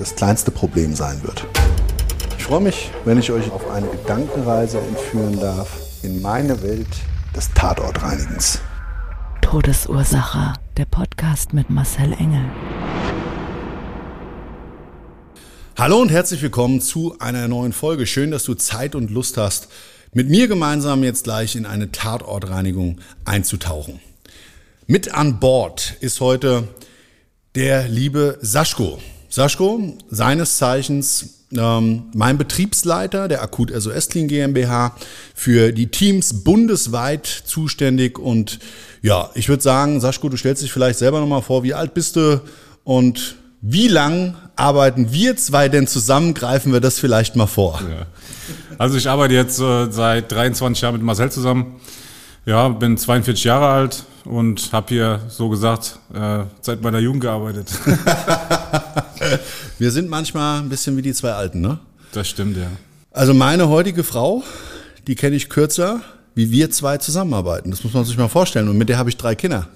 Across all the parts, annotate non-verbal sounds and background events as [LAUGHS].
das kleinste Problem sein wird. Ich freue mich, wenn ich euch auf eine Gedankenreise entführen darf in meine Welt des Tatortreinigens. Todesursache. Der Podcast mit Marcel Engel. Hallo und herzlich willkommen zu einer neuen Folge. Schön, dass du Zeit und Lust hast, mit mir gemeinsam jetzt gleich in eine Tatortreinigung einzutauchen. Mit an Bord ist heute der liebe Saschko. Saschko, seines Zeichens ähm, mein Betriebsleiter der Akut SOS Clean GmbH für die Teams bundesweit zuständig und ja, ich würde sagen, Saschko, du stellst dich vielleicht selber nochmal vor, wie alt bist du und wie lang arbeiten wir zwei denn zusammen? Greifen wir das vielleicht mal vor. Ja. Also ich arbeite jetzt äh, seit 23 Jahren mit Marcel zusammen. Ja, bin 42 Jahre alt und habe hier so gesagt äh, seit meiner Jugend gearbeitet. [LAUGHS] wir sind manchmal ein bisschen wie die zwei Alten, ne? Das stimmt, ja. Also meine heutige Frau, die kenne ich kürzer, wie wir zwei zusammenarbeiten. Das muss man sich mal vorstellen. Und mit der habe ich drei Kinder.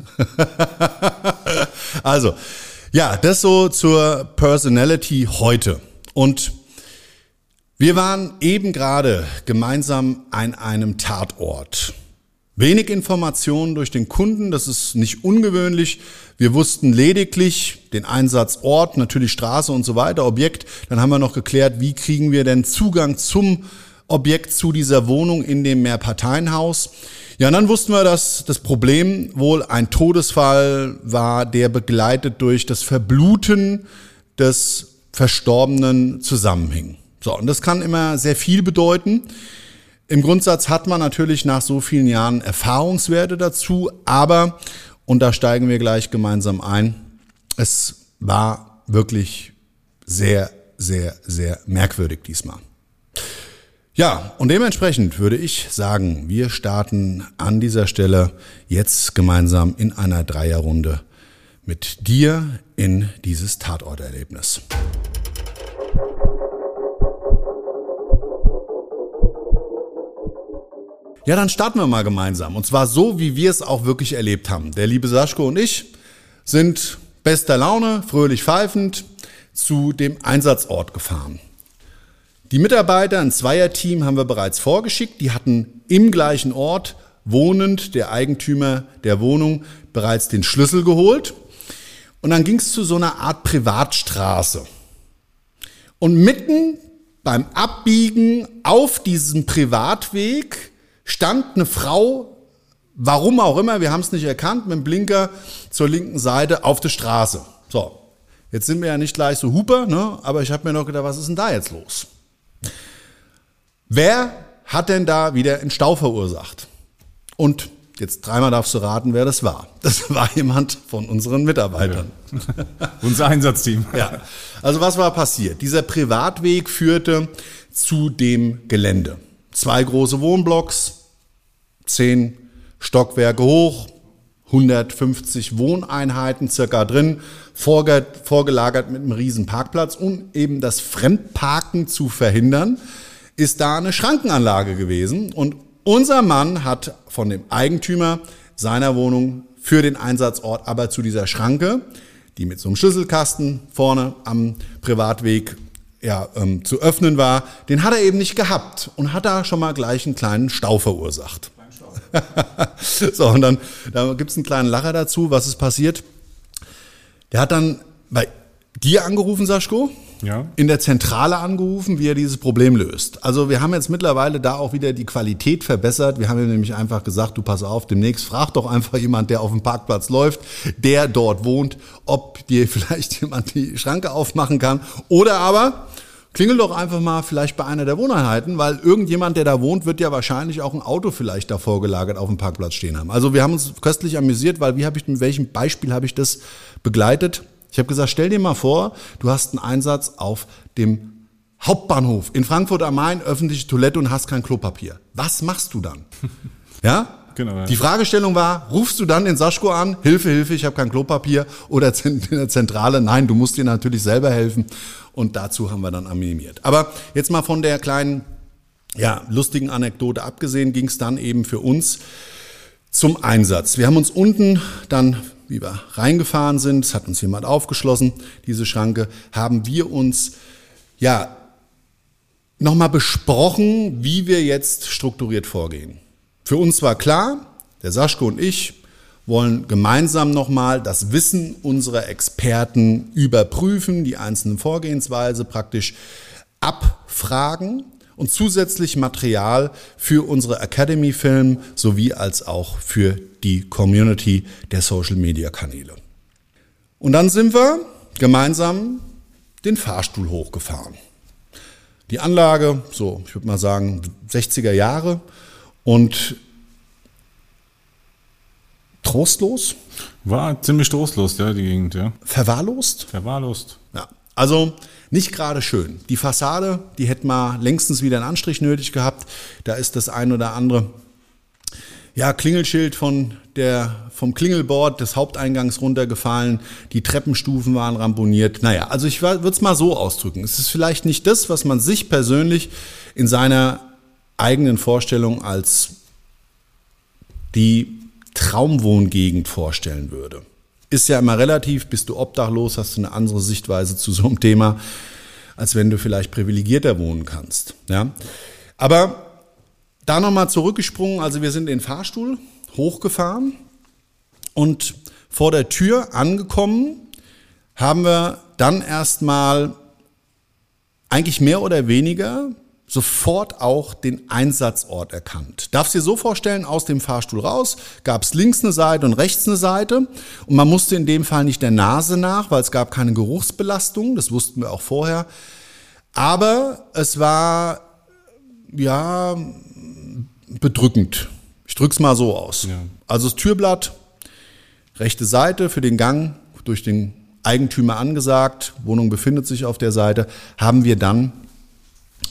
[LAUGHS] also, ja, das so zur Personality heute. Und wir waren eben gerade gemeinsam an einem Tatort. Wenig Informationen durch den Kunden, das ist nicht ungewöhnlich. Wir wussten lediglich den Einsatzort, natürlich Straße und so weiter, Objekt. Dann haben wir noch geklärt, wie kriegen wir denn Zugang zum Objekt, zu dieser Wohnung in dem Mehrparteienhaus. Ja, und dann wussten wir, dass das Problem wohl ein Todesfall war, der begleitet durch das Verbluten des Verstorbenen zusammenhing. So, und das kann immer sehr viel bedeuten. Im Grundsatz hat man natürlich nach so vielen Jahren Erfahrungswerte dazu, aber, und da steigen wir gleich gemeinsam ein, es war wirklich sehr, sehr, sehr merkwürdig diesmal. Ja, und dementsprechend würde ich sagen, wir starten an dieser Stelle jetzt gemeinsam in einer Dreierrunde mit dir in dieses Tatorterlebnis. Ja, dann starten wir mal gemeinsam. Und zwar so, wie wir es auch wirklich erlebt haben. Der liebe Saschko und ich sind bester Laune, fröhlich pfeifend zu dem Einsatzort gefahren. Die Mitarbeiter, ein Zweierteam, haben wir bereits vorgeschickt. Die hatten im gleichen Ort wohnend der Eigentümer der Wohnung bereits den Schlüssel geholt. Und dann ging es zu so einer Art Privatstraße. Und mitten beim Abbiegen auf diesem Privatweg stand eine Frau, warum auch immer, wir haben es nicht erkannt, mit dem Blinker zur linken Seite auf der Straße. So, jetzt sind wir ja nicht gleich so Huper, ne? aber ich habe mir noch gedacht, was ist denn da jetzt los? Wer hat denn da wieder einen Stau verursacht? Und jetzt dreimal darfst du raten, wer das war. Das [LAUGHS] war jemand von unseren Mitarbeitern. Ja. Unser Einsatzteam. [LAUGHS] Ja. Also was war passiert? Dieser Privatweg führte zu dem Gelände. Zwei große Wohnblocks, zehn Stockwerke hoch, 150 Wohneinheiten circa drin, vorgelagert mit einem riesen Parkplatz, um eben das Fremdparken zu verhindern ist da eine Schrankenanlage gewesen und unser Mann hat von dem Eigentümer seiner Wohnung für den Einsatzort aber zu dieser Schranke, die mit so einem Schlüsselkasten vorne am Privatweg ja, ähm, zu öffnen war, den hat er eben nicht gehabt und hat da schon mal gleich einen kleinen Stau verursacht. [LAUGHS] so, und dann da gibt's einen kleinen Lacher dazu. Was ist passiert? Der hat dann bei dir angerufen, Saschko, Ja. in der Zentrale angerufen, wie er dieses Problem löst. Also wir haben jetzt mittlerweile da auch wieder die Qualität verbessert. Wir haben ihm nämlich einfach gesagt, du pass auf, demnächst frag doch einfach jemand, der auf dem Parkplatz läuft, der dort wohnt, ob dir [LAUGHS] vielleicht jemand die Schranke aufmachen kann. Oder aber klingel doch einfach mal vielleicht bei einer der Wohneinheiten, weil irgendjemand, der da wohnt, wird ja wahrscheinlich auch ein Auto vielleicht davor gelagert auf dem Parkplatz stehen haben. Also wir haben uns köstlich amüsiert, weil wie habe ich, mit welchem Beispiel habe ich das begleitet? Ich habe gesagt, stell dir mal vor, du hast einen Einsatz auf dem Hauptbahnhof in Frankfurt am Main, öffentliche Toilette und hast kein Klopapier. Was machst du dann? [LAUGHS] Ja? Genau, ja. Die Fragestellung war, rufst du dann in Saschko an, Hilfe, Hilfe, ich habe kein Klopapier oder [LAUGHS] in der Zentrale, nein, du musst dir natürlich selber helfen und dazu haben wir dann animiert. Aber jetzt mal von der kleinen, ja, lustigen Anekdote abgesehen, ging es dann eben für uns zum Einsatz. Wir haben uns unten dann, wie wir reingefahren sind, es hat uns jemand aufgeschlossen, diese Schranke, haben wir uns, ja, nochmal besprochen, wie wir jetzt strukturiert vorgehen. Für uns war klar, der Saschko und ich wollen gemeinsam nochmal das Wissen unserer Experten überprüfen, die einzelnen Vorgehensweise praktisch abfragen und zusätzlich Material für unsere Academy-Film sowie als auch für die Community der Social-Media-Kanäle. Und dann sind wir gemeinsam den Fahrstuhl hochgefahren. Die Anlage, so ich würde mal sagen 60er Jahre und trostlos, War ziemlich trostlos, ja, die Gegend, ja. verwahrlost. Verwahrlost. Ja, also nicht gerade schön. Die Fassade, die hätte mal längstens wieder einen Anstrich nötig gehabt. Da ist das ein oder andere ja, Klingelschild von der, vom Klingelbord des Haupteingangs runtergefallen. Die Treppenstufen waren ramponiert. Naja, also ich würde es mal so ausdrücken. Es ist vielleicht nicht das, was man sich persönlich in seiner eigenen Vorstellung als die Traumwohngegend vorstellen würde. Ist ja immer relativ, bist du obdachlos, hast du eine andere Sichtweise zu so einem Thema, als wenn du vielleicht privilegierter wohnen kannst. Ja? Aber da nochmal zurückgesprungen, also wir sind in den Fahrstuhl hochgefahren und vor der Tür angekommen, haben wir dann erstmal eigentlich mehr oder weniger sofort auch den Einsatzort erkannt. Darfst dir so vorstellen, aus dem Fahrstuhl raus gab es links eine Seite und rechts eine Seite und man musste in dem Fall nicht der Nase nach, weil es gab keine Geruchsbelastung, das wussten wir auch vorher. Aber es war ja bedrückend. Ich drück's mal so aus. Ja. Also das Türblatt, rechte Seite für den Gang durch den Eigentümer angesagt, Wohnung befindet sich auf der Seite, haben wir dann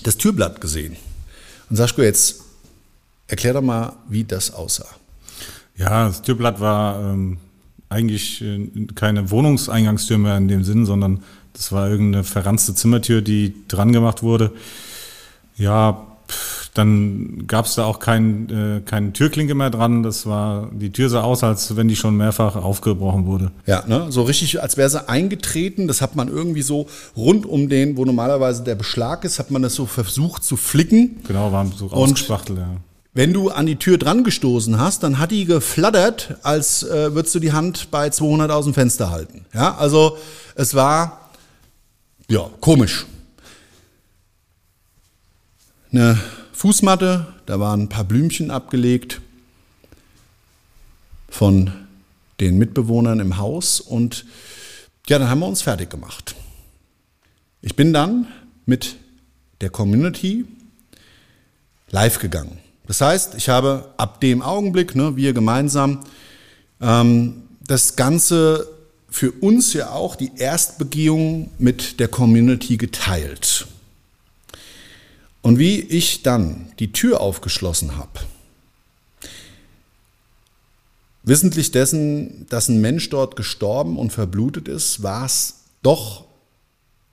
das Türblatt gesehen. Und Saschko, jetzt erklär doch mal, wie das aussah. Ja, das Türblatt war ähm, eigentlich äh, keine Wohnungseingangstür mehr in dem Sinn, sondern das war irgendeine verranzte Zimmertür, die dran gemacht wurde. Ja, dann gab es da auch kein, äh, keine Türklinke mehr dran. Das war, die Tür sah aus, als wenn die schon mehrfach aufgebrochen wurde. Ja, ne? so richtig, als wäre sie eingetreten. Das hat man irgendwie so rund um den, wo normalerweise der Beschlag ist, hat man das so versucht zu flicken. Genau, waren so rausgespachtelt, ja. Wenn du an die Tür dran gestoßen hast, dann hat die geflattert, als äh, würdest du die Hand bei 200 aus dem Fenster halten. Ja, also es war ja komisch. Eine Fußmatte, da waren ein paar Blümchen abgelegt von den Mitbewohnern im Haus und ja, dann haben wir uns fertig gemacht. Ich bin dann mit der Community live gegangen. Das heißt, ich habe ab dem Augenblick, ne, wir gemeinsam, ähm, das Ganze für uns ja auch die Erstbegehung mit der Community geteilt. Und wie ich dann die Tür aufgeschlossen habe, wissentlich dessen, dass ein Mensch dort gestorben und verblutet ist, war es doch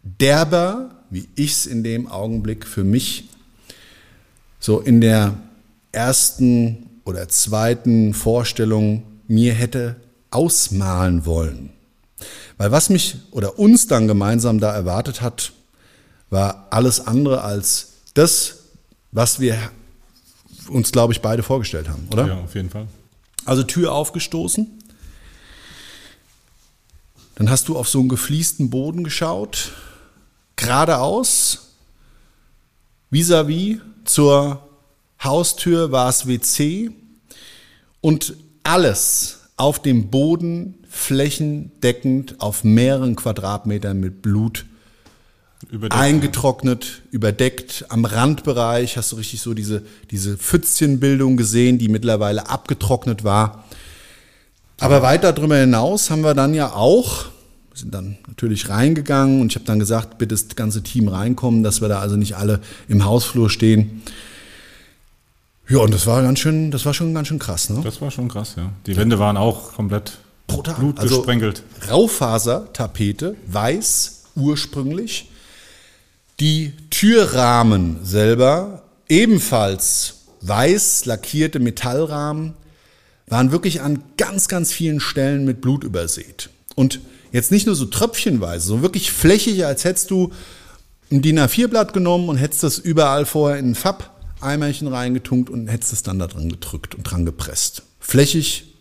derber, wie ich es in dem Augenblick für mich so in der ersten oder zweiten Vorstellung mir hätte ausmalen wollen. Weil was mich oder uns dann gemeinsam da erwartet hat, war alles andere als das, was wir uns, glaube ich, beide vorgestellt haben, oder? Ja, auf jeden Fall. Also Tür aufgestoßen. Dann hast du auf so einen gefliesten Boden geschaut. geradeaus, vis-à-vis zur Haustür war es WC und alles auf dem Boden flächendeckend auf mehreren Quadratmetern mit Blut Überdeckt. eingetrocknet, überdeckt. Am Randbereich hast du richtig so diese, diese Pfützchenbildung gesehen, die mittlerweile abgetrocknet war. Aber weiter darüber hinaus haben wir dann ja auch, sind dann natürlich reingegangen und ich habe dann gesagt, bitte das ganze Team reinkommen, dass wir da also nicht alle im Hausflur stehen. Ja, und das war ganz schön, das war schon ganz schön krass, ne? Das war schon krass, ja. Die Wände waren auch komplett Brutal. blutgesprenkelt. Also Raufasertapete, weiß ursprünglich. Die Türrahmen selber ebenfalls weiß lackierte Metallrahmen waren wirklich an ganz, ganz vielen Stellen mit Blut übersät. Und jetzt nicht nur so tröpfchenweise, so wirklich flächig, als hättest du ein DIN A4-Blatt genommen und hättest das überall vorher in ein Fab-Eimerchen reingetunkt und hättest es dann da dran gedrückt und dran gepresst. Flächig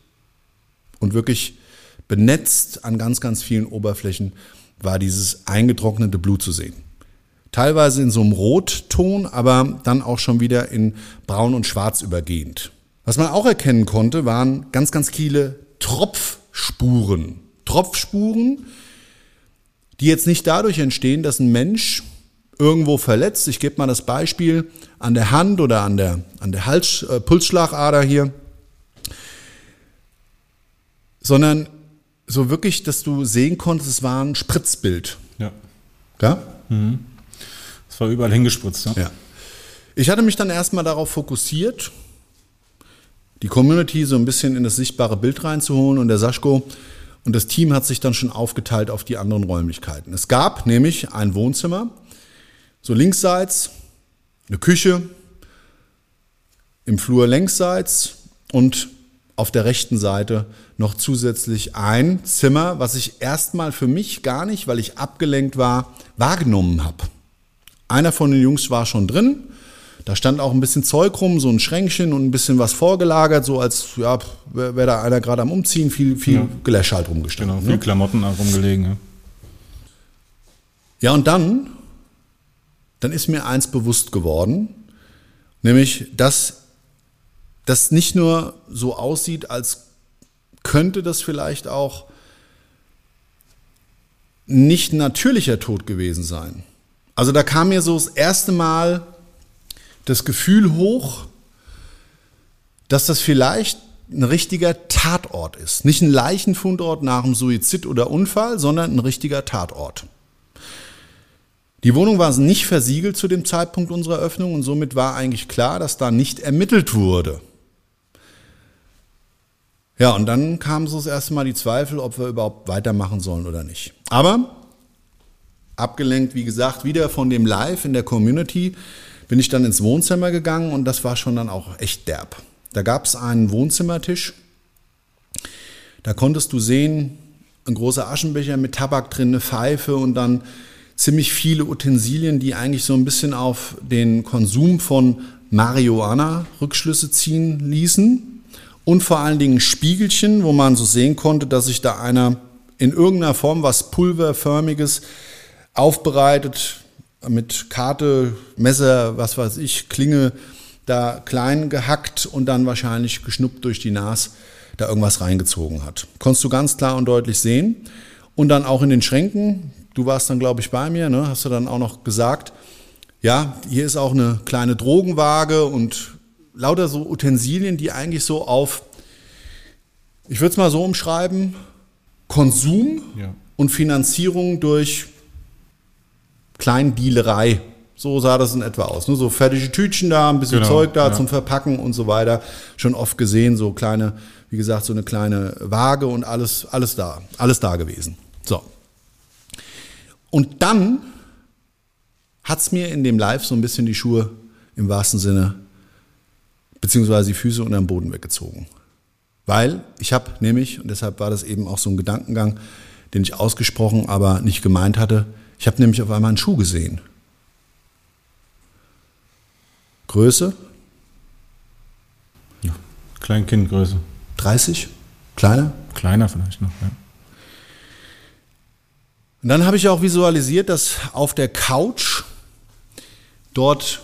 und wirklich benetzt an ganz, ganz vielen Oberflächen war dieses eingetrocknete Blut zu sehen. Teilweise in so einem Rotton, aber dann auch schon wieder in Braun und Schwarz übergehend. Was man auch erkennen konnte, waren ganz, ganz viele Tropfspuren. Tropfspuren, die jetzt nicht dadurch entstehen, dass ein Mensch irgendwo verletzt. Ich gebe mal das Beispiel an der Hand oder an der, an der Hals, äh, Pulsschlagader hier. Sondern so wirklich, dass du sehen konntest, es war ein Spritzbild. Ja. Ja? War überall hingespritzt. Ja. Ja. Ich hatte mich dann erstmal darauf fokussiert, die Community so ein bisschen in das sichtbare Bild reinzuholen und der Saschko und das Team hat sich dann schon aufgeteilt auf die anderen Räumlichkeiten. Es gab nämlich ein Wohnzimmer, so linksseits, eine Küche, im Flur längsseits und auf der rechten Seite noch zusätzlich ein Zimmer, was ich erstmal für mich gar nicht, weil ich abgelenkt war, wahrgenommen habe. Einer von den Jungs war schon drin. Da stand auch ein bisschen Zeug rum, so ein Schränkchen und ein bisschen was vorgelagert, so als ja, wäre wär da einer gerade am Umziehen, viel, viel Ja. Geläsch halt rumgestanden. Genau, ne? viel Klamotten rumgelegen. Ja. Ja, und dann, dann ist mir eins bewusst geworden, nämlich, dass das nicht nur so aussieht, als könnte das vielleicht auch nicht natürlicher Tod gewesen sein. Also da kam mir so das erste Mal das Gefühl hoch, dass das vielleicht ein richtiger Tatort ist. Nicht ein Leichenfundort nach einem Suizid oder Unfall, sondern ein richtiger Tatort. Die Wohnung war nicht versiegelt zu dem Zeitpunkt unserer Öffnung und somit war eigentlich klar, dass da nicht ermittelt wurde. Ja, und dann kamen so das erste Mal die Zweifel, ob wir überhaupt weitermachen sollen oder nicht. Aber abgelenkt, wie gesagt, wieder von dem Live in der Community, bin ich dann ins Wohnzimmer gegangen und das war schon dann auch echt derb. Da gab es einen Wohnzimmertisch, da konntest du sehen, ein großer Aschenbecher mit Tabak drin, eine Pfeife und dann ziemlich viele Utensilien, die eigentlich so ein bisschen auf den Konsum von Marihuana Rückschlüsse ziehen ließen. Und vor allen Dingen Spiegelchen, wo man so sehen konnte, dass sich da einer in irgendeiner Form was Pulverförmiges aufbereitet, mit Karte, Messer, was weiß ich, Klinge, da klein gehackt und dann wahrscheinlich geschnuppt durch die Nas da irgendwas reingezogen hat. Konntest du ganz klar und deutlich sehen. Und dann auch in den Schränken, du warst dann, glaube ich, bei mir, ne, hast du dann auch noch gesagt, ja, hier ist auch eine kleine Drogenwaage und lauter so Utensilien, die eigentlich so auf, ich würde es mal so umschreiben, Konsum Ja. und Finanzierung durch Kleindielerei. So sah das in etwa aus. Ne? So fertige Tütchen da, ein bisschen Genau, Zeug da ja. zum Verpacken und so weiter. Schon oft gesehen, so kleine, wie gesagt, so eine kleine Waage und alles, alles da, alles da gewesen. So. Und dann hat's mir in dem Live so ein bisschen die Schuhe im wahrsten Sinne, beziehungsweise die Füße unter dem Boden weggezogen. Weil ich habe nämlich, und deshalb war das eben auch so ein Gedankengang, den ich ausgesprochen, aber nicht gemeint hatte, ich habe nämlich auf einmal einen Schuh gesehen. Größe ja. Kleinkindgröße. 30, kleiner. Kleiner vielleicht noch. Ja. Und dann habe ich auch visualisiert, dass auf der Couch dort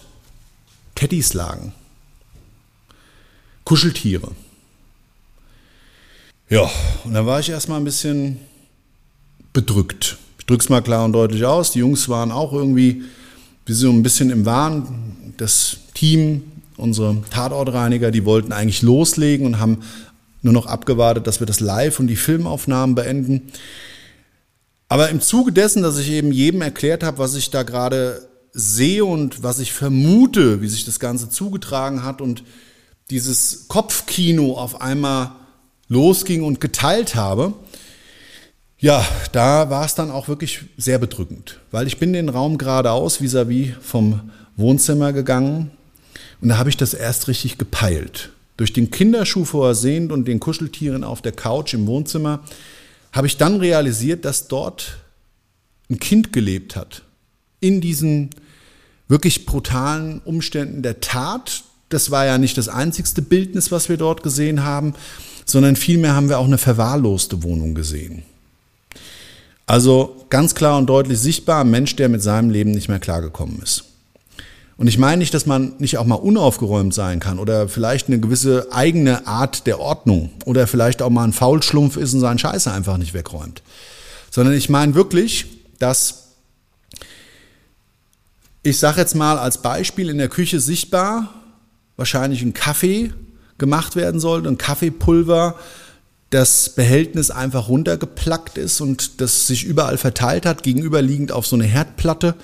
Teddys lagen. Kuscheltiere. Ja, und dann war ich erstmal ein bisschen bedrückt. Drück's mal klar und deutlich aus. Die Jungs waren auch irgendwie wie so ein bisschen im Wahn. Das Team, unsere Tatortreiniger, die wollten eigentlich loslegen und haben nur noch abgewartet, dass wir das Live und die Filmaufnahmen beenden. Aber im Zuge dessen, dass ich eben jedem erklärt habe, was ich da gerade sehe und was ich vermute, wie sich das Ganze zugetragen hat und dieses Kopfkino auf einmal losging und geteilt habe, ja, da war es dann auch wirklich sehr bedrückend, weil ich bin den Raum geradeaus vis-à-vis vom Wohnzimmer gegangen und da habe ich das erst richtig gepeilt. Durch den Kinderschuh vorsehend und den Kuscheltieren auf der Couch im Wohnzimmer habe ich dann realisiert, dass dort ein Kind gelebt hat. In diesen wirklich brutalen Umständen der Tat. Das war ja nicht das einzigste Bildnis, was wir dort gesehen haben, sondern vielmehr haben wir auch eine verwahrloste Wohnung gesehen. Also ganz klar und deutlich sichtbar ein Mensch, der mit seinem Leben nicht mehr klargekommen ist. Und ich meine nicht, dass man nicht auch mal unaufgeräumt sein kann oder vielleicht eine gewisse eigene Art der Ordnung oder vielleicht auch mal ein Faulschlumpf ist und seinen Scheiße einfach nicht wegräumt. Sondern ich meine wirklich, dass ich sage jetzt mal als Beispiel in der Küche sichtbar wahrscheinlich ein Kaffee gemacht werden sollte, ein Kaffeepulver, das Behältnis einfach runtergeplackt ist und das sich überall verteilt hat, gegenüberliegend auf so eine Herdplatte,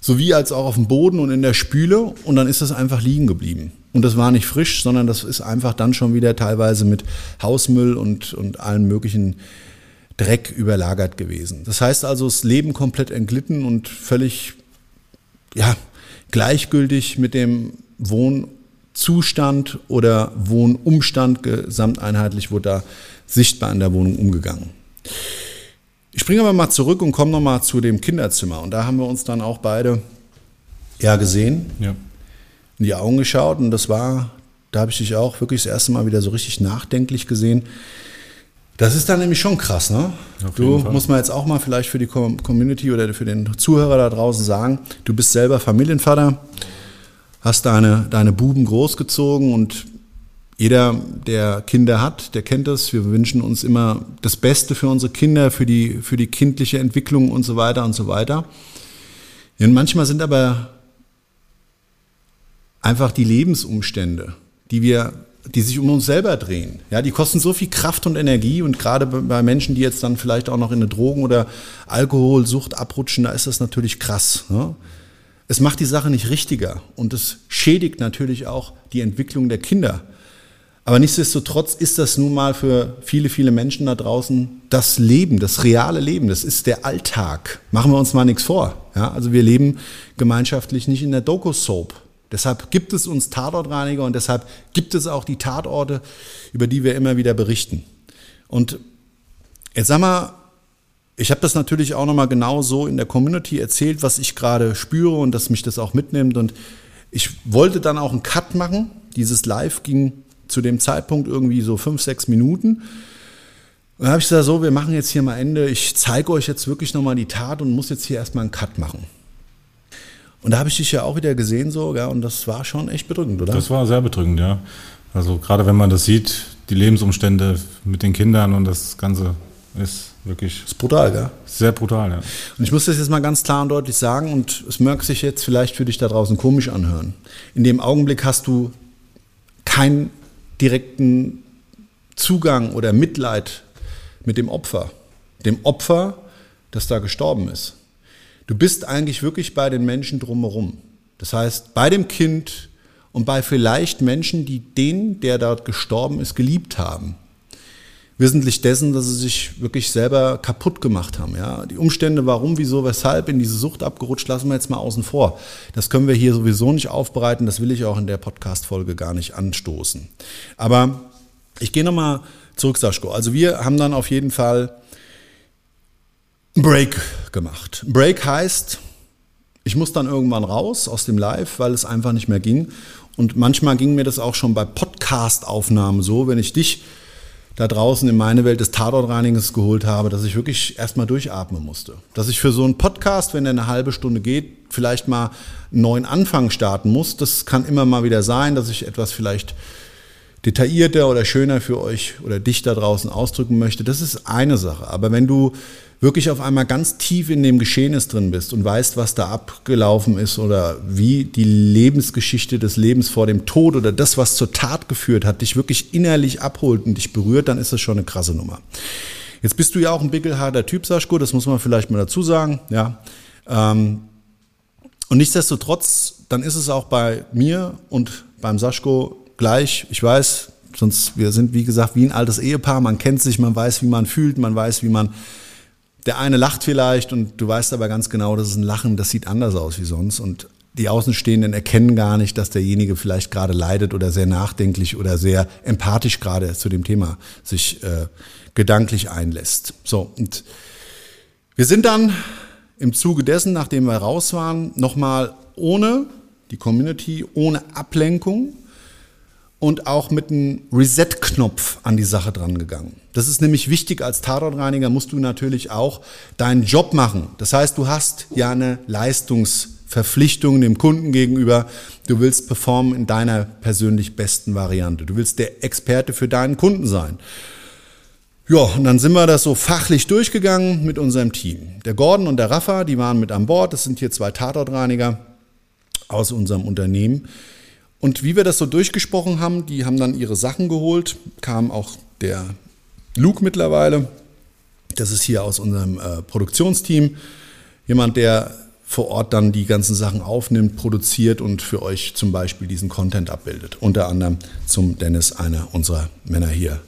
sowie als auch auf dem Boden und in der Spüle und dann ist das einfach liegen geblieben. Und das war nicht frisch, sondern das ist einfach dann schon wieder teilweise mit Hausmüll und, und allen möglichen Dreck überlagert gewesen. Das heißt also, das Leben komplett entglitten und völlig ja, gleichgültig mit dem Wohn- Zustand oder Wohnumstand gesamteinheitlich wurde da sichtbar in der Wohnung umgegangen. Ich springe aber mal zurück und komme nochmal zu dem Kinderzimmer. Und da haben wir uns dann auch beide ja gesehen, ja. in die Augen geschaut. Und das war, da habe ich dich auch wirklich das erste Mal wieder so richtig nachdenklich gesehen. Das ist dann nämlich schon krass, ne? du musst mal jetzt auch mal vielleicht für die Community oder für den Zuhörer da draußen sagen, du bist selber Familienvater hast deine, deine Buben großgezogen und jeder, der Kinder hat, der kennt das. Wir wünschen uns immer das Beste für unsere Kinder, für die, für die kindliche Entwicklung und so weiter und so weiter. Und manchmal sind aber einfach die Lebensumstände, die wir, die sich um uns selber drehen. Ja, die kosten so viel Kraft und Energie und gerade bei Menschen, die jetzt dann vielleicht auch noch in eine Drogen- oder Alkoholsucht abrutschen, da ist das natürlich krass. Ne? Es macht die Sache nicht richtiger und es schädigt natürlich auch die Entwicklung der Kinder. Aber nichtsdestotrotz ist das nun mal für viele, viele Menschen da draußen das Leben, das reale Leben. Das ist der Alltag. Machen wir uns mal nichts vor. Ja, also wir leben gemeinschaftlich nicht in der Doku-Soap. Deshalb gibt es uns Tatortreiniger und deshalb gibt es auch die Tatorte, über die wir immer wieder berichten. Und jetzt sag mal, ich habe das natürlich auch nochmal genau so in der Community erzählt, was ich gerade spüre und dass mich das auch mitnimmt. Und ich wollte dann auch einen Cut machen. Dieses Live ging zu dem Zeitpunkt irgendwie so fünf, sechs Minuten. Und dann habe ich gesagt, so, wir machen jetzt hier mal Ende. Ich zeige euch jetzt wirklich nochmal die Tat und muss jetzt hier erstmal einen Cut machen. Und da habe ich dich ja auch wieder gesehen, so, ja, und das war schon echt bedrückend, oder? Das war sehr bedrückend, ja. Also gerade wenn man das sieht, die Lebensumstände mit den Kindern und das Ganze ist wirklich. Ist brutal, gell? Sehr brutal, ja. Und ich muss das jetzt mal ganz klar und deutlich sagen, und es mag sich jetzt vielleicht für dich da draußen komisch anhören. In dem Augenblick hast du keinen direkten Zugang oder Mitleid mit dem Opfer. Dem Opfer, das da gestorben ist. Du bist eigentlich wirklich bei den Menschen drumherum. Das heißt, bei dem Kind und bei vielleicht Menschen, die den, der dort gestorben ist, geliebt haben wissentlich dessen, dass sie sich wirklich selber kaputt gemacht haben. Ja? Die Umstände, warum, wieso, weshalb in diese Sucht abgerutscht, lassen wir jetzt mal außen vor. Das können wir hier sowieso nicht aufbereiten, das will ich auch in der Podcast-Folge gar nicht anstoßen. Aber ich gehe nochmal zurück, Saschko. Also wir haben dann auf jeden Fall einen Break gemacht. Ein Break heißt, ich muss dann irgendwann raus aus dem Live, weil es einfach nicht mehr ging. Und manchmal ging mir das auch schon bei Podcast-Aufnahmen so, wenn ich dich da draußen in meine Welt des Tatortreinigens geholt habe, dass ich wirklich erstmal durchatmen musste. Dass ich für so einen Podcast, wenn der eine halbe Stunde geht, vielleicht mal einen neuen Anfang starten muss. Das kann immer mal wieder sein, dass ich etwas vielleicht detaillierter oder schöner für euch oder dich da draußen ausdrücken möchte. Das ist eine Sache. Aber wenn du wirklich auf einmal ganz tief in dem Geschehnis drin bist und weißt, was da abgelaufen ist oder wie die Lebensgeschichte des Lebens vor dem Tod oder das, was zur Tat geführt hat, dich wirklich innerlich abholt und dich berührt, dann ist das schon eine krasse Nummer. Jetzt bist du ja auch ein bickelharter Typ, Saschko, das muss man vielleicht mal dazu sagen, ja. Ähm, und nichtsdestotrotz, dann ist es auch bei mir und beim Saschko gleich. Ich weiß, sonst wir sind wie gesagt wie ein altes Ehepaar. Man kennt sich, man weiß, wie man fühlt, man weiß, wie man der eine lacht vielleicht und du weißt aber ganz genau, das ist ein Lachen, das sieht anders aus wie sonst. Und die Außenstehenden erkennen gar nicht, dass derjenige vielleicht gerade leidet oder sehr nachdenklich oder sehr empathisch gerade zu dem Thema sich äh, gedanklich einlässt. So, und wir sind dann im Zuge dessen, nachdem wir raus waren, nochmal ohne die Community, ohne Ablenkung und auch mit einem Reset-Knopf an die Sache dran gegangen. Das ist nämlich wichtig, als Tatortreiniger musst du natürlich auch deinen Job machen. Das heißt, du hast ja eine Leistungsverpflichtung dem Kunden gegenüber. Du willst performen in deiner persönlich besten Variante. Du willst der Experte für deinen Kunden sein. Ja, und dann sind wir das so fachlich durchgegangen mit unserem Team. Der Gordon und der Rafa, die waren mit an Bord. Das sind hier zwei Tatortreiniger aus unserem Unternehmen. Und wie wir das so durchgesprochen haben, die haben dann ihre Sachen geholt, kam auch der Luke mittlerweile. Das ist hier aus unserem äh, Produktionsteam. Jemand, der vor Ort dann die ganzen Sachen aufnimmt, produziert und für euch zum Beispiel diesen Content abbildet. Unter anderem zum Dennis, einer unserer Männer hier.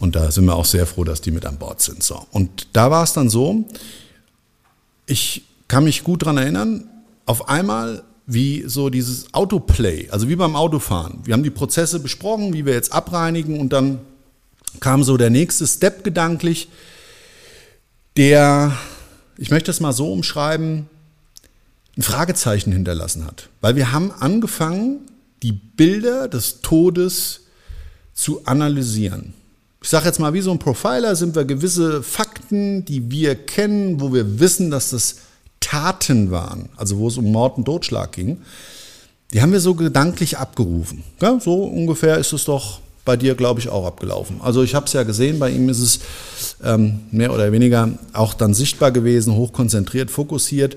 Und da sind wir auch sehr froh, dass die mit an Bord sind. So. Und da war es dann so, ich kann mich gut daran erinnern, auf einmal wie so dieses Autoplay, also wie beim Autofahren. Wir haben die Prozesse besprochen, wie wir jetzt abreinigen und dann kam so der nächste Step gedanklich, der, ich möchte es mal so umschreiben, ein Fragezeichen hinterlassen hat. Weil wir haben angefangen, die Bilder des Todes zu analysieren. Ich sage jetzt mal, wie so ein Profiler sind wir gewisse Fakten, die wir kennen, wo wir wissen, dass das Taten waren, also wo es um Mord und Totschlag ging, die haben wir so gedanklich abgerufen. Ja, so ungefähr ist es doch bei dir, glaube ich, auch abgelaufen. Also ich habe es ja gesehen, bei ihm ist es ähm, mehr oder weniger auch dann sichtbar gewesen, hochkonzentriert, fokussiert.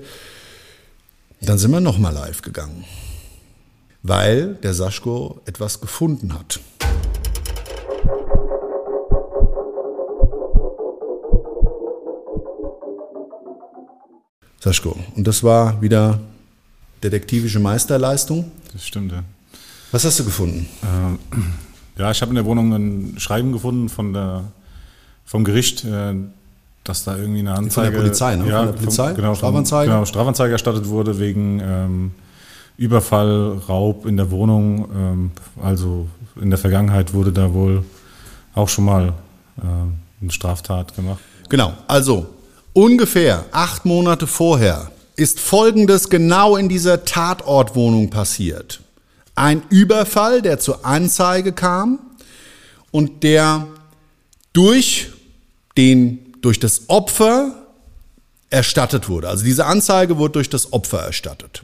Dann sind wir nochmal live gegangen, weil der Saschko etwas gefunden hat. Saschko. Und das war wieder detektivische Meisterleistung. Das stimmt, ja. Was hast du gefunden? Äh, [CLEARS THROAT] ja, ich habe in der Wohnung ein Schreiben gefunden von der, vom Gericht, äh, dass da irgendwie eine Anzeige. Von der Polizei, ne? Ja, von der Polizei? Vom, genau, Strafanzeige? Genau, Strafanzeige erstattet wurde wegen ähm, Überfall, Raub in der Wohnung. Ähm, also in der Vergangenheit wurde da wohl auch schon mal äh, eine Straftat gemacht. Genau, also Ungefähr acht Monate vorher ist Folgendes genau in dieser Tatortwohnung passiert. Ein Überfall, der zur Anzeige kam und der durch, den, durch das Opfer erstattet wurde. Also diese Anzeige wurde durch das Opfer erstattet.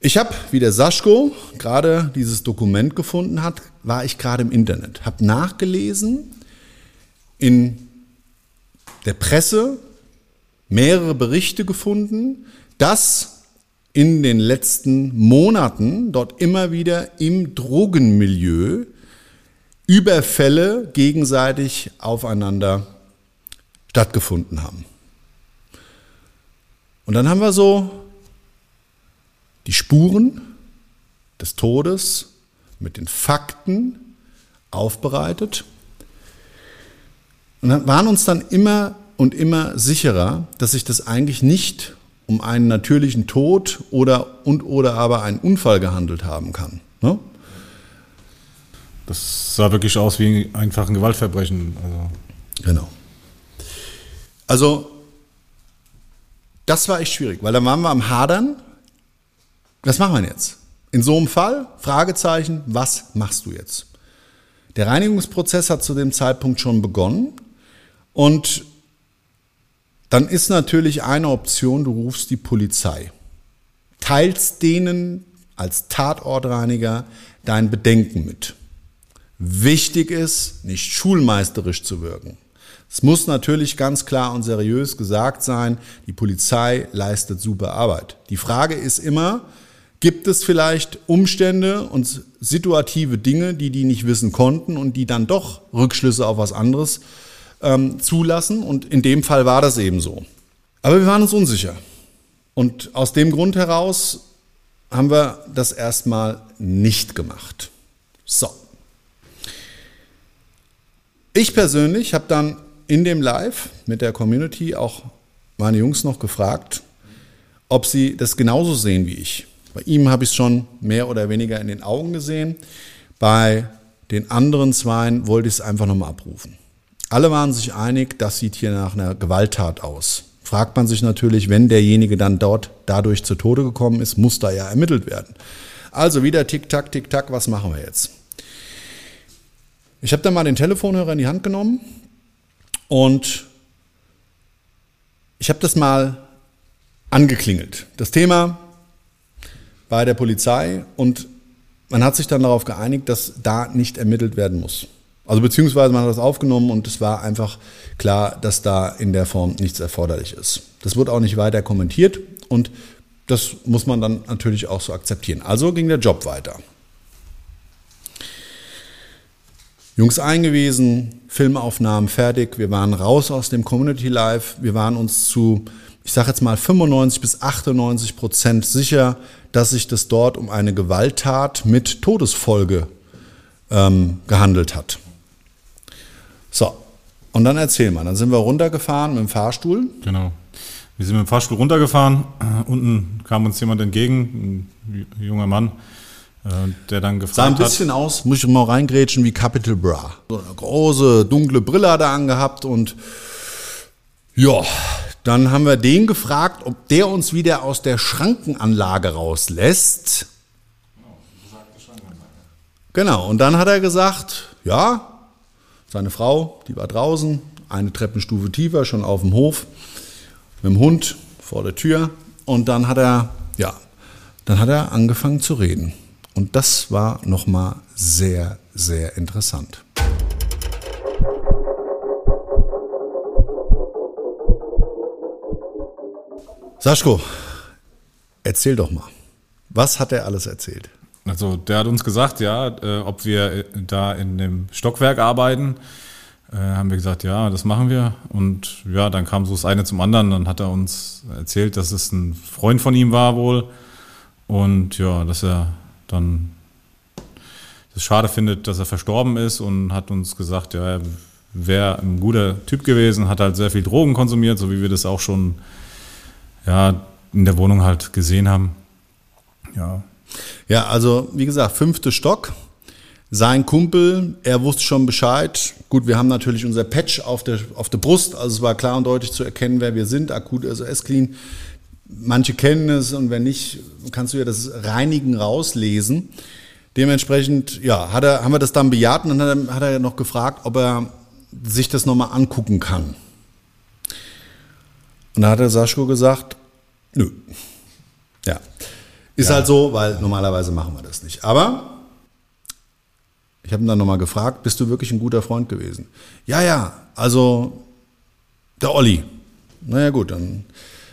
Ich habe, wie der Saschko gerade dieses Dokument gefunden hat, war ich gerade im Internet, habe nachgelesen in der Presse mehrere Berichte gefunden, dass in den letzten Monaten dort immer wieder im Drogenmilieu Überfälle gegenseitig aufeinander stattgefunden haben. Und dann haben wir so die Spuren des Todes mit den Fakten aufbereitet und waren uns dann immer und immer sicherer, dass sich das eigentlich nicht um einen natürlichen Tod oder und oder aber einen Unfall gehandelt haben kann. Ne? Das sah wirklich aus wie einfach ein Gewaltverbrechen. Also. Genau. Also, das war echt schwierig, weil dann waren wir am Hadern. Was machen wir jetzt? In so einem Fall, Fragezeichen, was machst du jetzt? Der Reinigungsprozess hat zu dem Zeitpunkt schon begonnen und dann ist natürlich eine Option, du rufst die Polizei. Teilst denen als Tatortreiniger dein Bedenken mit. Wichtig ist, nicht schulmeisterisch zu wirken. Es muss natürlich ganz klar und seriös gesagt sein, die Polizei leistet super Arbeit. Die Frage ist immer, gibt es vielleicht Umstände und situative Dinge, die die nicht wissen konnten und die dann doch Rückschlüsse auf was anderes ähm, zulassen? Und in dem Fall war das eben so. Aber wir waren uns unsicher. Und aus dem Grund heraus haben wir das erstmal nicht gemacht. So. Ich persönlich habe dann in dem Live mit der Community auch meine Jungs noch gefragt, ob sie das genauso sehen wie ich. Bei ihm habe ich es schon mehr oder weniger in den Augen gesehen. Bei den anderen Zweien wollte ich es einfach nochmal abrufen. Alle waren sich einig, das sieht hier nach einer Gewalttat aus. Fragt man sich natürlich, wenn derjenige dann dort dadurch zu Tode gekommen ist, muss da ja ermittelt werden. Also wieder Tick-Tack, Tick-Tack, was machen wir jetzt? Ich habe dann mal den Telefonhörer in die Hand genommen und ich habe das mal angeklingelt. Das Thema bei der Polizei und man hat sich dann darauf geeinigt, dass da nicht ermittelt werden muss. Also beziehungsweise man hat das aufgenommen und es war einfach klar, dass da in der Form nichts erforderlich ist. Das wird auch nicht weiter kommentiert und das muss man dann natürlich auch so akzeptieren. Also ging der Job weiter. Jungs eingewiesen, Filmaufnahmen fertig, wir waren raus aus dem Community Live, wir waren uns zu, ich sage jetzt mal 95 bis 98 Prozent sicher, dass sich das dort um eine Gewalttat mit Todesfolge ähm, gehandelt hat. So, und dann erzähl mal, dann sind wir runtergefahren mit dem Fahrstuhl. Genau. Wir sind mit dem Fahrstuhl runtergefahren. Unten kam uns jemand entgegen, ein junger Mann, äh, der dann gefragt hat. Sah ein bisschen hat, aus, muss ich mal reingrätschen, wie Capital Bra. So eine große, dunkle Brille hat er angehabt und ja, dann haben wir den gefragt, ob der uns wieder aus der Schrankenanlage rauslässt. Genau, und dann hat er gesagt, ja, seine Frau, die war draußen, eine Treppenstufe tiefer, schon auf dem Hof, mit dem Hund vor der Tür. Und dann hat er, ja, dann hat er angefangen zu reden. Und das war nochmal sehr, sehr interessant. Saschko, erzähl doch mal. Was hat er alles erzählt? Also der hat uns gesagt, ja, äh, ob wir da in dem Stockwerk arbeiten. Äh, haben wir gesagt, ja, das machen wir. Und ja, dann kam so das eine zum anderen. Dann hat er uns erzählt, dass es ein Freund von ihm war wohl. Und ja, dass er dann es schade findet, dass er verstorben ist und hat uns gesagt, ja, er wäre ein guter Typ gewesen, hat halt sehr viel Drogen konsumiert, so wie wir das auch schon ja, in der Wohnung halt gesehen haben. Ja. Ja, also wie gesagt, fünfte Stock. Sein Kumpel, er wusste schon Bescheid. Gut, wir haben natürlich unser Patch auf der, auf der Brust, also es war klar und deutlich zu erkennen, wer wir sind, akut SOS-Clean. Manche kennen es und wenn nicht, kannst du ja das Reinigen rauslesen. Dementsprechend, ja, hat er, haben wir das dann bejaht und dann hat er, hat noch gefragt, ob er sich das nochmal angucken kann. Und da hat der Saschko gesagt, nö. Ist ja. halt so, weil normalerweise machen wir das nicht. Aber ich habe ihn dann nochmal gefragt, bist du wirklich ein guter Freund gewesen? Ja, ja, also der Olli. Naja gut, dann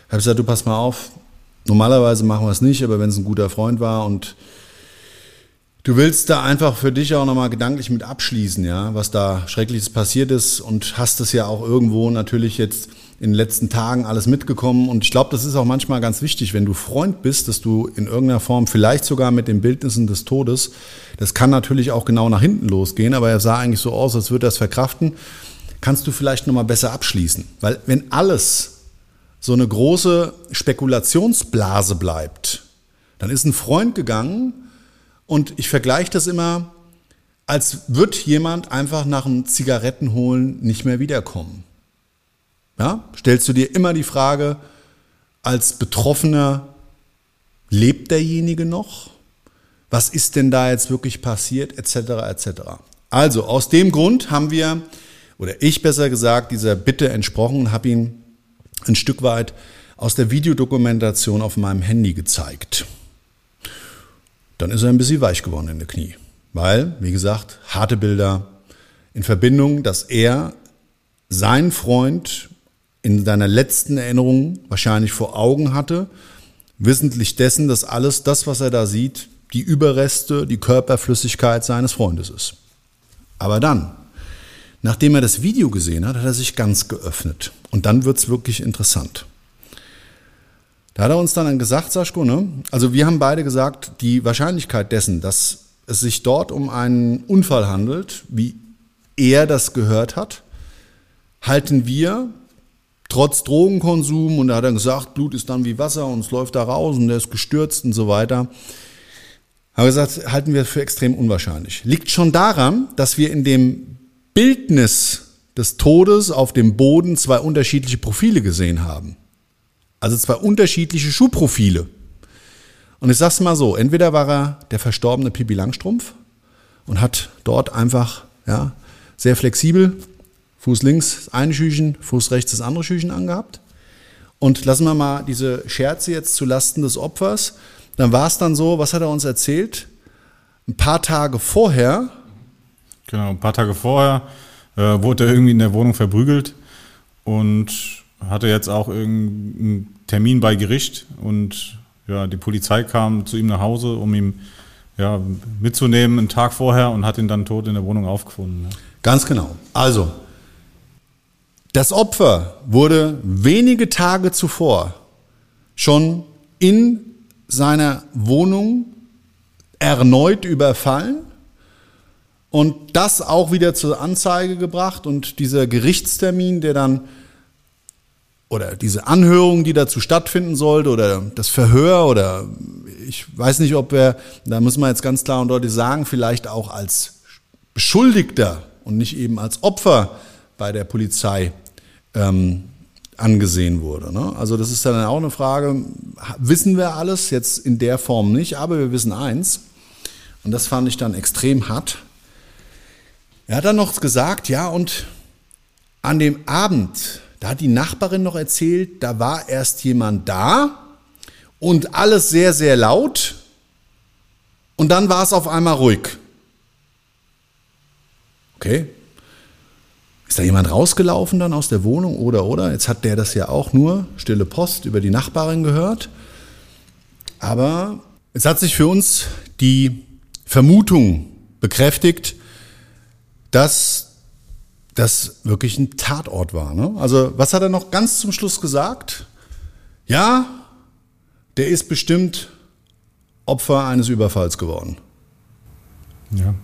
habe ich gesagt, du pass mal auf, normalerweise machen wir es nicht, aber wenn es ein guter Freund war und Du willst da einfach für dich auch nochmal gedanklich mit abschließen, ja, was da Schreckliches passiert ist und hast es ja auch irgendwo natürlich jetzt in den letzten Tagen alles mitgekommen. Und ich glaube, das ist auch manchmal ganz wichtig, wenn du Freund bist, dass du in irgendeiner Form, vielleicht sogar mit den Bildnissen des Todes, das kann natürlich auch genau nach hinten losgehen, aber er sah eigentlich so aus, als würde er es verkraften, kannst du vielleicht nochmal besser abschließen. Weil wenn alles so eine große Spekulationsblase bleibt, dann ist ein Freund gegangen, und ich vergleiche das immer, als wird jemand einfach nach einem Zigarettenholen nicht mehr wiederkommen. Ja? Stellst du dir immer die Frage, als Betroffener, lebt derjenige noch? Was ist denn da jetzt wirklich passiert, etc., etc. Also aus dem Grund haben wir, oder ich besser gesagt, dieser Bitte entsprochen und habe ihn ein Stück weit aus der Videodokumentation auf meinem Handy gezeigt. Dann ist er ein bisschen weich geworden in der Knie. Weil, wie gesagt, harte Bilder in Verbindung, dass er seinen Freund in seiner letzten Erinnerung wahrscheinlich vor Augen hatte, wissentlich dessen, dass alles das, was er da sieht, die Überreste, die Körperflüssigkeit seines Freundes ist. Aber dann, nachdem er das Video gesehen hat, hat er sich ganz geöffnet. Und dann wird's wirklich interessant. Da hat er uns dann gesagt, Saschko, ne? Also wir haben beide gesagt, die Wahrscheinlichkeit dessen, dass es sich dort um einen Unfall handelt, wie er das gehört hat, halten wir trotz Drogenkonsum und da hat er gesagt, Blut ist dann wie Wasser und es läuft da raus und er ist gestürzt und so weiter. Haben gesagt, halten wir für extrem unwahrscheinlich. Liegt schon daran, dass wir in dem Bildnis des Todes auf dem Boden zwei unterschiedliche Profile gesehen haben. Also zwei unterschiedliche Schuhprofile. Und ich sag's mal so, entweder war er der verstorbene Pipi Langstrumpf und hat dort einfach, ja, sehr flexibel, Fuß links das eine Schüchen, Fuß rechts das andere Schüchen angehabt. Und lassen wir mal diese Scherze jetzt zu Lasten des Opfers. Dann war es dann so, was hat er uns erzählt? Ein paar Tage vorher. Genau, ein paar Tage vorher äh, wurde er irgendwie in der Wohnung verprügelt und hatte jetzt auch irgendeinen Termin bei Gericht und ja, die Polizei kam zu ihm nach Hause, um ihn ja, mitzunehmen einen Tag vorher und hat ihn dann tot in der Wohnung aufgefunden. Ja. Ganz genau. Also, das Opfer wurde wenige Tage zuvor schon in seiner Wohnung erneut überfallen und das auch wieder zur Anzeige gebracht. Und dieser Gerichtstermin, der dann oder diese Anhörung, die dazu stattfinden sollte, oder das Verhör, oder ich weiß nicht, ob wir, da muss man jetzt ganz klar und deutlich sagen, vielleicht auch als Beschuldigter und nicht eben als Opfer bei der Polizei ähm, angesehen wurde. Ne? Also das ist dann auch eine Frage, wissen wir alles, jetzt in der Form nicht, aber wir wissen eins, und das fand ich dann extrem hart. Er hat dann noch gesagt, ja, und an dem Abend, da hat die Nachbarin noch erzählt, da war erst jemand da und alles sehr, sehr laut und dann war es auf einmal ruhig. Okay. Ist da jemand rausgelaufen dann aus der Wohnung oder oder? Jetzt hat der das ja auch nur stille Post über die Nachbarin gehört. Aber es hat sich für uns die Vermutung bekräftigt, dass das wirklich ein Tatort war. Ne? Also was hat er noch ganz zum Schluss gesagt? Ja, der ist bestimmt Opfer eines Überfalls geworden. Ja.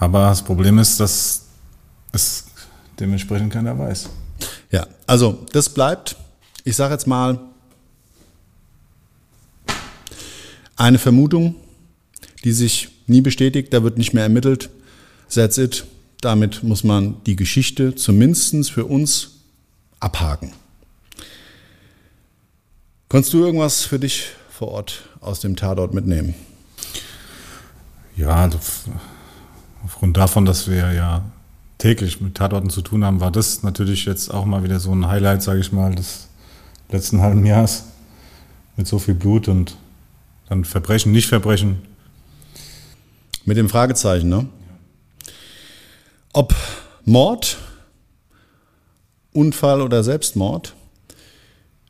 Aber das Problem ist, dass es dementsprechend keiner weiß. Ja, also das bleibt, ich sage jetzt mal, eine Vermutung, die sich nie bestätigt, da wird nicht mehr ermittelt. That's it. Damit muss man die Geschichte zumindest für uns abhaken. Konntest du irgendwas für dich vor Ort aus dem Tatort mitnehmen? Ja, aufgrund davon, dass wir ja täglich mit Tatorten zu tun haben, war das natürlich jetzt auch mal wieder so ein Highlight, sage ich mal, des letzten halben Jahres mit so viel Blut und dann Verbrechen, nicht Verbrechen. Mit dem Fragezeichen, ne? Ob Mord, Unfall oder Selbstmord,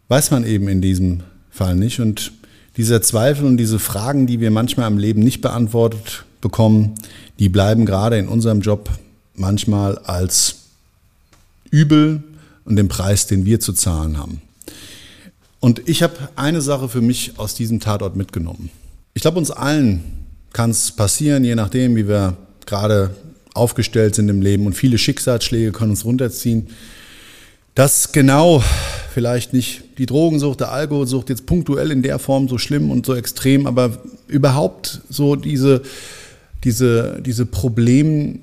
weiß man eben in diesem Fall nicht. Und dieser Zweifel und diese Fragen, die wir manchmal im Leben nicht beantwortet bekommen, die bleiben gerade in unserem Job manchmal als Übel und den Preis, den wir zu zahlen haben. Und ich habe eine Sache für mich aus diesem Tatort mitgenommen. Ich glaube, uns allen kann es passieren, je nachdem, wie wir gerade aufgestellt sind im Leben und viele Schicksalsschläge können uns runterziehen, dass genau vielleicht nicht die Drogensucht, der Alkoholsucht jetzt punktuell in der Form so schlimm und so extrem, aber überhaupt so diese, diese, diese Problem,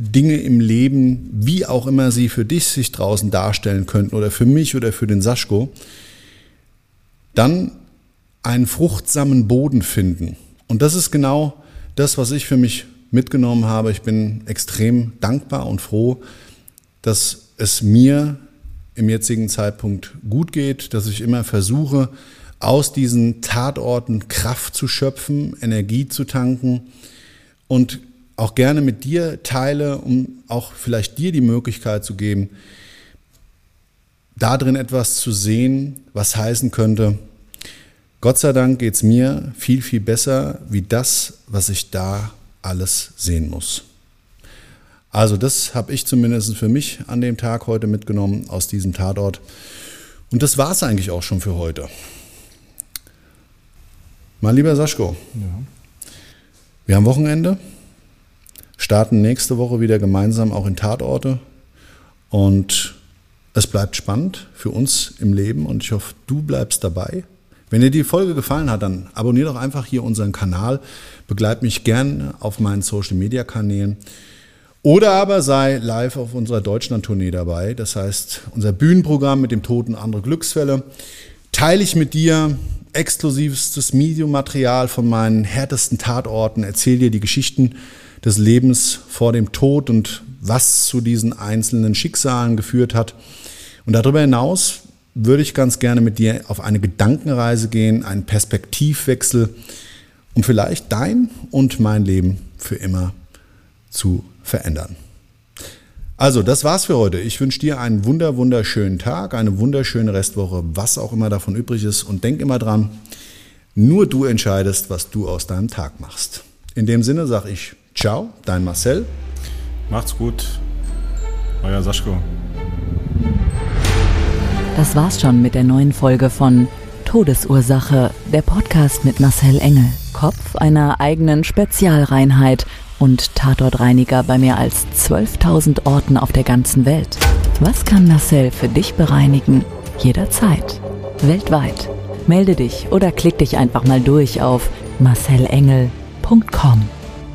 Dinge im Leben, wie auch immer sie für dich sich draußen darstellen könnten oder für mich oder für den Saschko, dann einen fruchtsamen Boden finden. Und das ist genau das, was ich für mich mitgenommen habe. Ich bin extrem dankbar und froh, dass es mir im jetzigen Zeitpunkt gut geht, dass ich immer versuche, aus diesen Tatorten Kraft zu schöpfen, Energie zu tanken und auch gerne mit dir teile, um auch vielleicht dir die Möglichkeit zu geben, darin etwas zu sehen, was heißen könnte, Gott sei Dank geht es mir viel, viel besser wie das, was ich da alles sehen muss. Also das habe ich zumindest für mich an dem Tag heute mitgenommen aus diesem Tatort. Und das war es eigentlich auch schon für heute. Mein lieber Saschko, ja. wir haben Wochenende, starten nächste Woche wieder gemeinsam auch in Tatorte. Und es bleibt spannend für uns im Leben und ich hoffe, du bleibst dabei. Wenn dir die Folge gefallen hat, dann abonniere doch einfach hier unseren Kanal, begleite mich gern auf meinen Social Media Kanälen. Oder aber sei live auf unserer Deutschland-Tournee dabei. Das heißt, unser Bühnenprogramm mit dem Toten andere Glücksfälle teile ich mit dir. Exklusivstes Medium-Material von meinen härtesten Tatorten, erzähle dir die Geschichten des Lebens vor dem Tod und was zu diesen einzelnen Schicksalen geführt hat. Und darüber hinaus würde ich ganz gerne mit dir auf eine Gedankenreise gehen, einen Perspektivwechsel, um vielleicht dein und mein Leben für immer zu verändern. Also, das war's für heute. Ich wünsche dir einen wunder, wunderschönen Tag, eine wunderschöne Restwoche, was auch immer davon übrig ist. Und denk immer dran, nur du entscheidest, was du aus deinem Tag machst. In dem Sinne sage ich Ciao, dein Marcel. Macht's gut. Euer Saschko. Das war's schon mit der neuen Folge von Todesursache, der Podcast mit Marcel Engel, Kopf einer eigenen Spezialreinheit und Tatortreiniger bei mehr als 12.000 Orten auf der ganzen Welt. Was kann Marcel für dich bereinigen? Jederzeit. Weltweit. Melde dich oder klick dich einfach mal durch auf marcelengel.com.